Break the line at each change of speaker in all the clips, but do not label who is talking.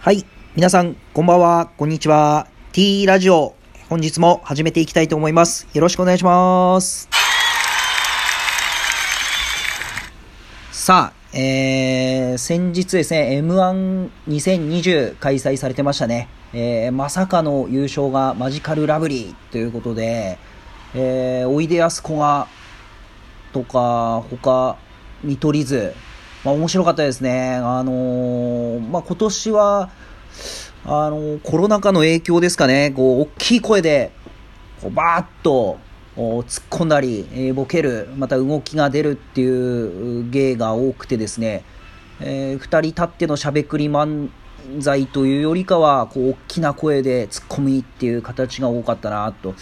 はい。皆さん、こんばんは。こんにちは。T ラジオ。本日も始めていきたいと思います。よろしくお願いします。さあ、えー、先日ですね、M12020 開催されてましたね。えー、まさかの優勝がマジカルラブリーということで、えー、おいでやすこがとか、他、見取り図、まあ面白かったですね。あのー、まあ今年は、あのー、コロナ禍の影響ですかね、こう、大きい声で、こうバーッと、突っ込んだり、えー、ボケる、また動きが出るっていう芸が多くてですね、えー、二人立ってのしゃべくり漫才というよりかは、こう、大きな声で突っ込みっていう形が多かったなと。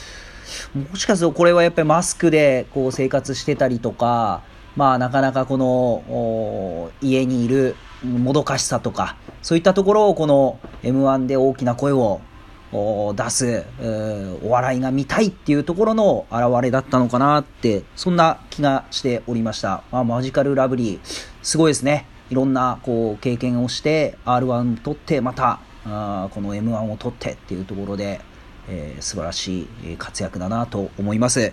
もしかするとこれはやっぱりマスクでこう生活してたりとか、まあなかなかこの家にいるもどかしさとか、そういったところをこの M1 で大きな声を出す、お笑いが見たいっていうところの表れだったのかなって、そんな気がしておりました。まあ、マジカルラブリー、すごいですね。いろんなこう経験をして、R1 取って、また、あこの M1 を取ってっていうところで、えー、素晴らしい活躍だなと思います。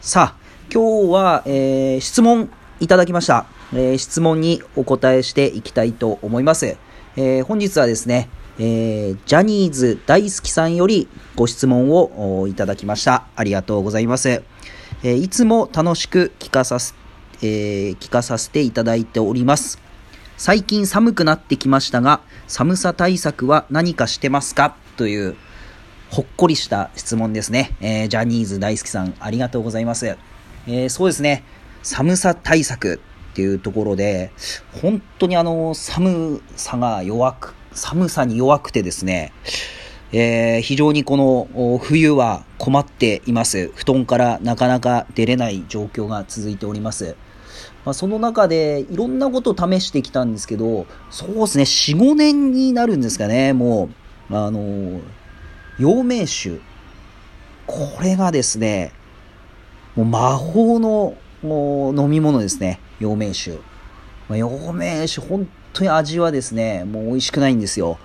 さあ、今日は、えー、質問いただきました。えー、質問にお答えしていきたいと思います。えー、本日はですね、えー、ジャニーズ大好きさんよりご質問をいただきました。ありがとうございます。えいつも楽しく聞かさす、え聞かさせていただいております。最近寒くなってきましたが、寒さ対策は何かしてますか？というほっこりした質問ですね。え、ジャニーズ大好きさん、ありがとうございます。え、そうですね。寒さ対策っていうところで、本当にあの、寒さが弱く、寒さに弱くてですね、えー、非常にこの冬は困っています。布団からなかなか出れない状況が続いております。まあ、その中でいろんなことを試してきたんですけど、そうですね、4、5年になるんですかね、もう、あの陽明酒。これがですね、もう魔法の飲み物ですね。陽明酒。まあ、陽明酒、本当に味はですね、もう美味しくないんですよ。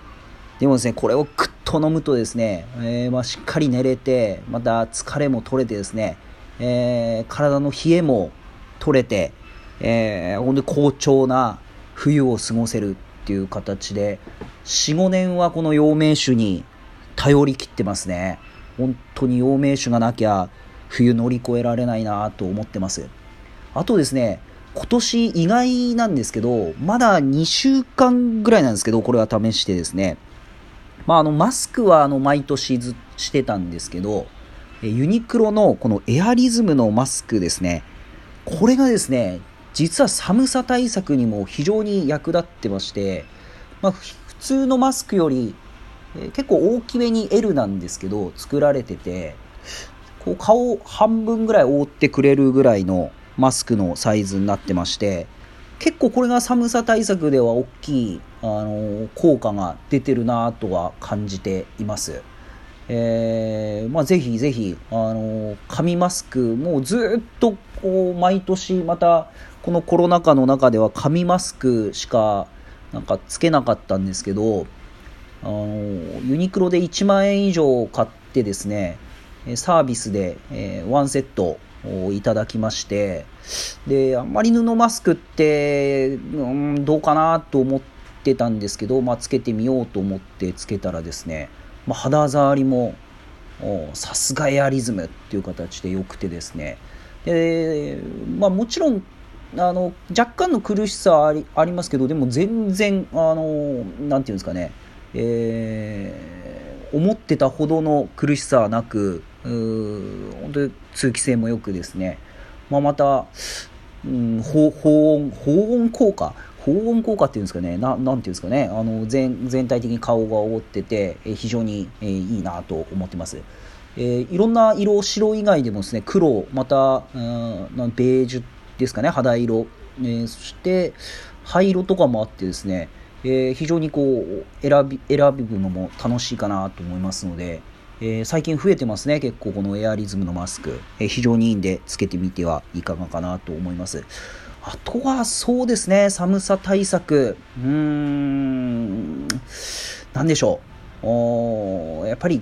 でもですね、これをくっと飲むとですね、えー、まあしっかり寝れて、また疲れも取れてですね、えー、体の冷えも取れて、えー、本当に好調な冬を過ごせるっていう形で、4、5年はこの陽明酒に頼りきってますね。本当に陽明酒がなきゃ冬乗り越えられないなと思ってます。あとですね、今年意外なんですけど、まだ2週間ぐらいなんですけど、これは試してですね。まあ、あの、マスクはあの、毎年ずしてたんですけど、ユニクロのこのエアリズムのマスクですね。これがですね、実は寒さ対策にも非常に役立ってまして、まあ、普通のマスクよりえ結構大きめに L なんですけど、作られてて、こう顔半分ぐらい覆ってくれるぐらいのマスクのサイズになってまして、結構これが寒さ対策では大きい、あの効果が出てるなとは感じています。えー、まあ、ぜひぜひ、あの紙マスク、もうずっとこう毎年またこのコロナ禍の中では紙マスクしかなんかつけなかったんですけど、あのユニクロで1万円以上買ってですね、サービスで、えー、ワンセットをいただきまして、で、あんまり布マスクって、うん、どうかなと思ってたんですけど、まあ、つけてみようと思ってつけたらですね、まあ、肌触りも、さすがエアリズムっていう形で良くてですね、で、まあ、もちろん、あの、若干の苦しさはありありますけど、でも全然、あの、なんていうんですかね、えー、思ってたほどの苦しさはなく、本当に通気性もよくですね、まあ、また、うん、保温、保温効果？保温効果っていうんですかね、ななんていうんですかね、あの全全体的に顔が覆ってて、え非常に、えいいなと思ってます。えー、いろんな色、白以外でもですね、黒、また、うん、ベージュですかね、肌色、えー、そして灰色とかもあってですね、えー、非常にこう選び選ぶのも楽しいかなと思いますので、えー、最近増えてますね結構このエアリズムのマスク、えー、非常にいいんでつけてみてはいかがかなと思いますあとはそうですね寒さ対策うーんなんでしょう。おやっぱり、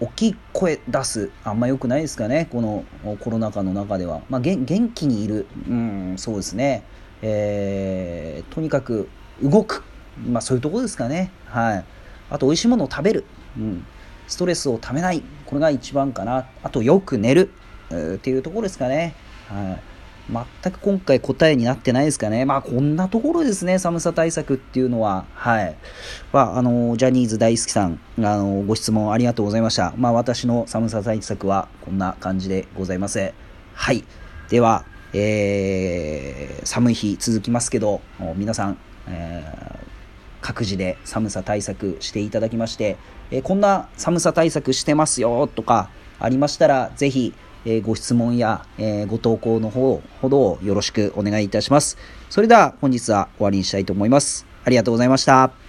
大きい声出す、あんま良くないですかね、このコロナ禍の中では。まあ、元気にいる、うん、そうですね。えー、とにかく動く。まあ、そういうところですかね。はい。あと、美味しいものを食べる。うん。ストレスをためない。これが一番かな。あと、よく寝る。っていうところですかね。はい。全く今回答えになってないですかね。まあこんなところですね、寒さ対策っていうのは。はい。まあ、あの、ジャニーズ大好きさん、あの、ご質問ありがとうございました。まあ私の寒さ対策はこんな感じでございます。はい。では、えー、寒い日続きますけど、皆さん、えー、各自で寒さ対策していただきまして、え、こんな寒さ対策してますよとかありましたら、ぜひ、えご質問や、えご投稿の方ほどよろしくお願いいたします。それでは本日は終わりにしたいと思います。ありがとうございました。